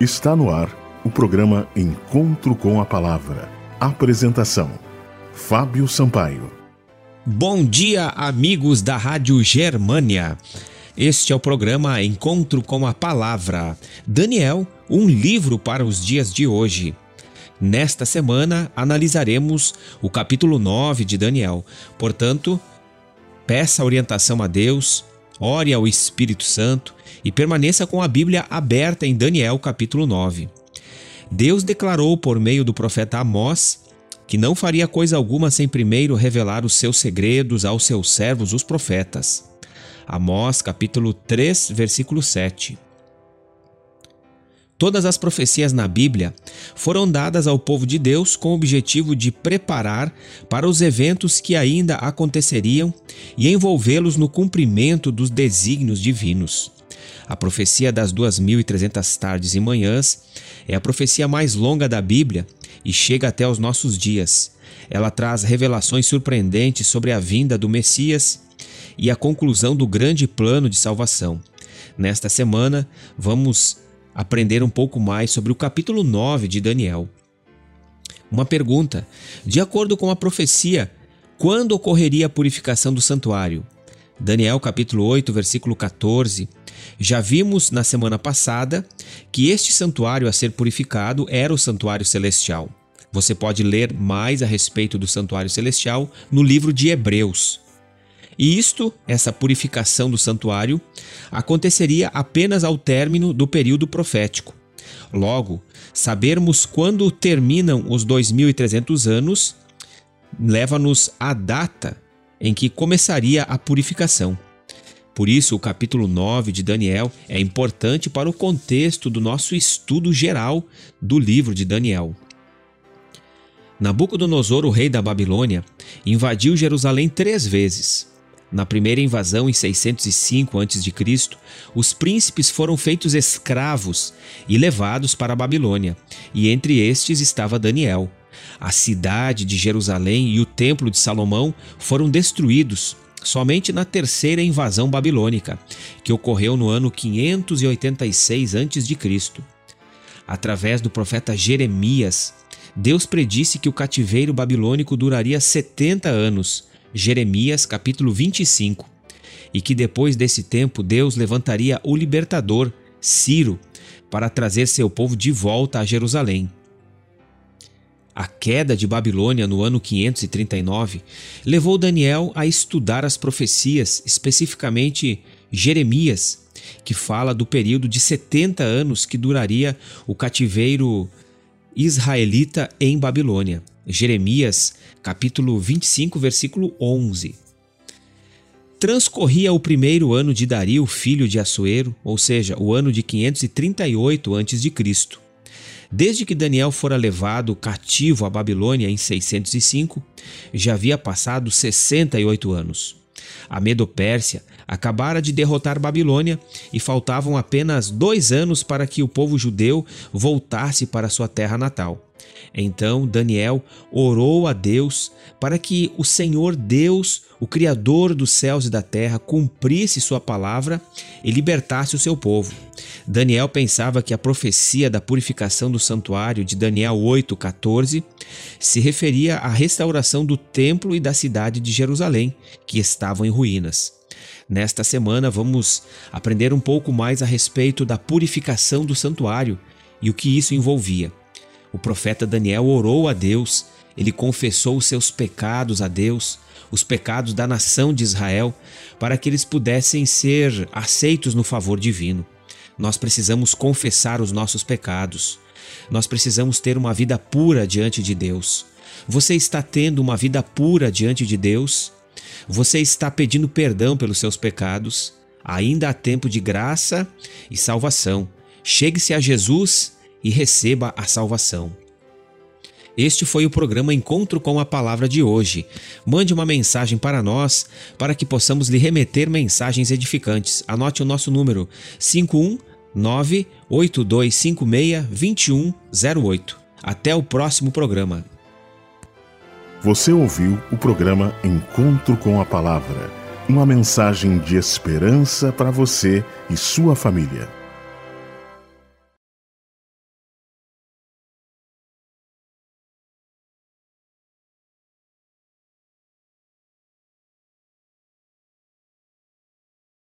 Está no ar o programa Encontro com a Palavra. Apresentação: Fábio Sampaio. Bom dia, amigos da Rádio Germânia. Este é o programa Encontro com a Palavra. Daniel, um livro para os dias de hoje. Nesta semana analisaremos o capítulo 9 de Daniel. Portanto, peça orientação a Deus, ore ao Espírito Santo e permaneça com a Bíblia aberta em Daniel capítulo 9. Deus declarou por meio do profeta Amós que não faria coisa alguma sem primeiro revelar os seus segredos aos seus servos, os profetas. Amós capítulo 3, versículo 7. Todas as profecias na Bíblia foram dadas ao povo de Deus com o objetivo de preparar para os eventos que ainda aconteceriam e envolvê-los no cumprimento dos desígnios divinos. A profecia das 2.300 tardes e manhãs é a profecia mais longa da Bíblia e chega até os nossos dias. Ela traz revelações surpreendentes sobre a vinda do Messias e a conclusão do grande plano de salvação. Nesta semana, vamos aprender um pouco mais sobre o capítulo 9 de Daniel. Uma pergunta: de acordo com a profecia, quando ocorreria a purificação do santuário? Daniel capítulo 8, versículo 14 já vimos na semana passada que este santuário a ser purificado era o santuário celestial. Você pode ler mais a respeito do santuário celestial no livro de Hebreus. E isto, essa purificação do santuário, aconteceria apenas ao término do período profético. Logo, sabermos quando terminam os 2300 anos leva-nos à data em que começaria a purificação. Por isso, o capítulo 9 de Daniel é importante para o contexto do nosso estudo geral do livro de Daniel. Nabucodonosor, o rei da Babilônia, invadiu Jerusalém três vezes. Na primeira invasão, em 605 a.C., os príncipes foram feitos escravos e levados para a Babilônia, e entre estes estava Daniel. A cidade de Jerusalém e o templo de Salomão foram destruídos somente na terceira invasão babilônica, que ocorreu no ano 586 a.C. Através do profeta Jeremias, Deus predisse que o cativeiro babilônico duraria 70 anos, Jeremias capítulo 25, e que depois desse tempo Deus levantaria o libertador, Ciro, para trazer seu povo de volta a Jerusalém. A queda de Babilônia no ano 539 levou Daniel a estudar as profecias, especificamente Jeremias, que fala do período de 70 anos que duraria o cativeiro israelita em Babilônia. Jeremias, capítulo 25, versículo 11. Transcorria o primeiro ano de Dario, filho de Assuero, ou seja, o ano de 538 a.C. Desde que Daniel fora levado cativo à Babilônia em 605, já havia passado 68 anos. A Medo-Pérsia acabara de derrotar Babilônia e faltavam apenas dois anos para que o povo judeu voltasse para sua terra natal. Então Daniel orou a Deus para que o Senhor Deus, o Criador dos céus e da terra, cumprisse sua palavra e libertasse o seu povo. Daniel pensava que a profecia da purificação do santuário de Daniel 8,14 se referia à restauração do templo e da cidade de Jerusalém, que estavam em ruínas. Nesta semana vamos aprender um pouco mais a respeito da purificação do santuário e o que isso envolvia. O profeta Daniel orou a Deus, ele confessou os seus pecados a Deus, os pecados da nação de Israel, para que eles pudessem ser aceitos no favor divino. Nós precisamos confessar os nossos pecados. Nós precisamos ter uma vida pura diante de Deus. Você está tendo uma vida pura diante de Deus? Você está pedindo perdão pelos seus pecados? Ainda há tempo de graça e salvação. Chegue-se a Jesus e receba a salvação. Este foi o programa Encontro com a Palavra de hoje. Mande uma mensagem para nós para que possamos lhe remeter mensagens edificantes. Anote o nosso número 51982562108. Até o próximo programa. Você ouviu o programa Encontro com a Palavra, uma mensagem de esperança para você e sua família.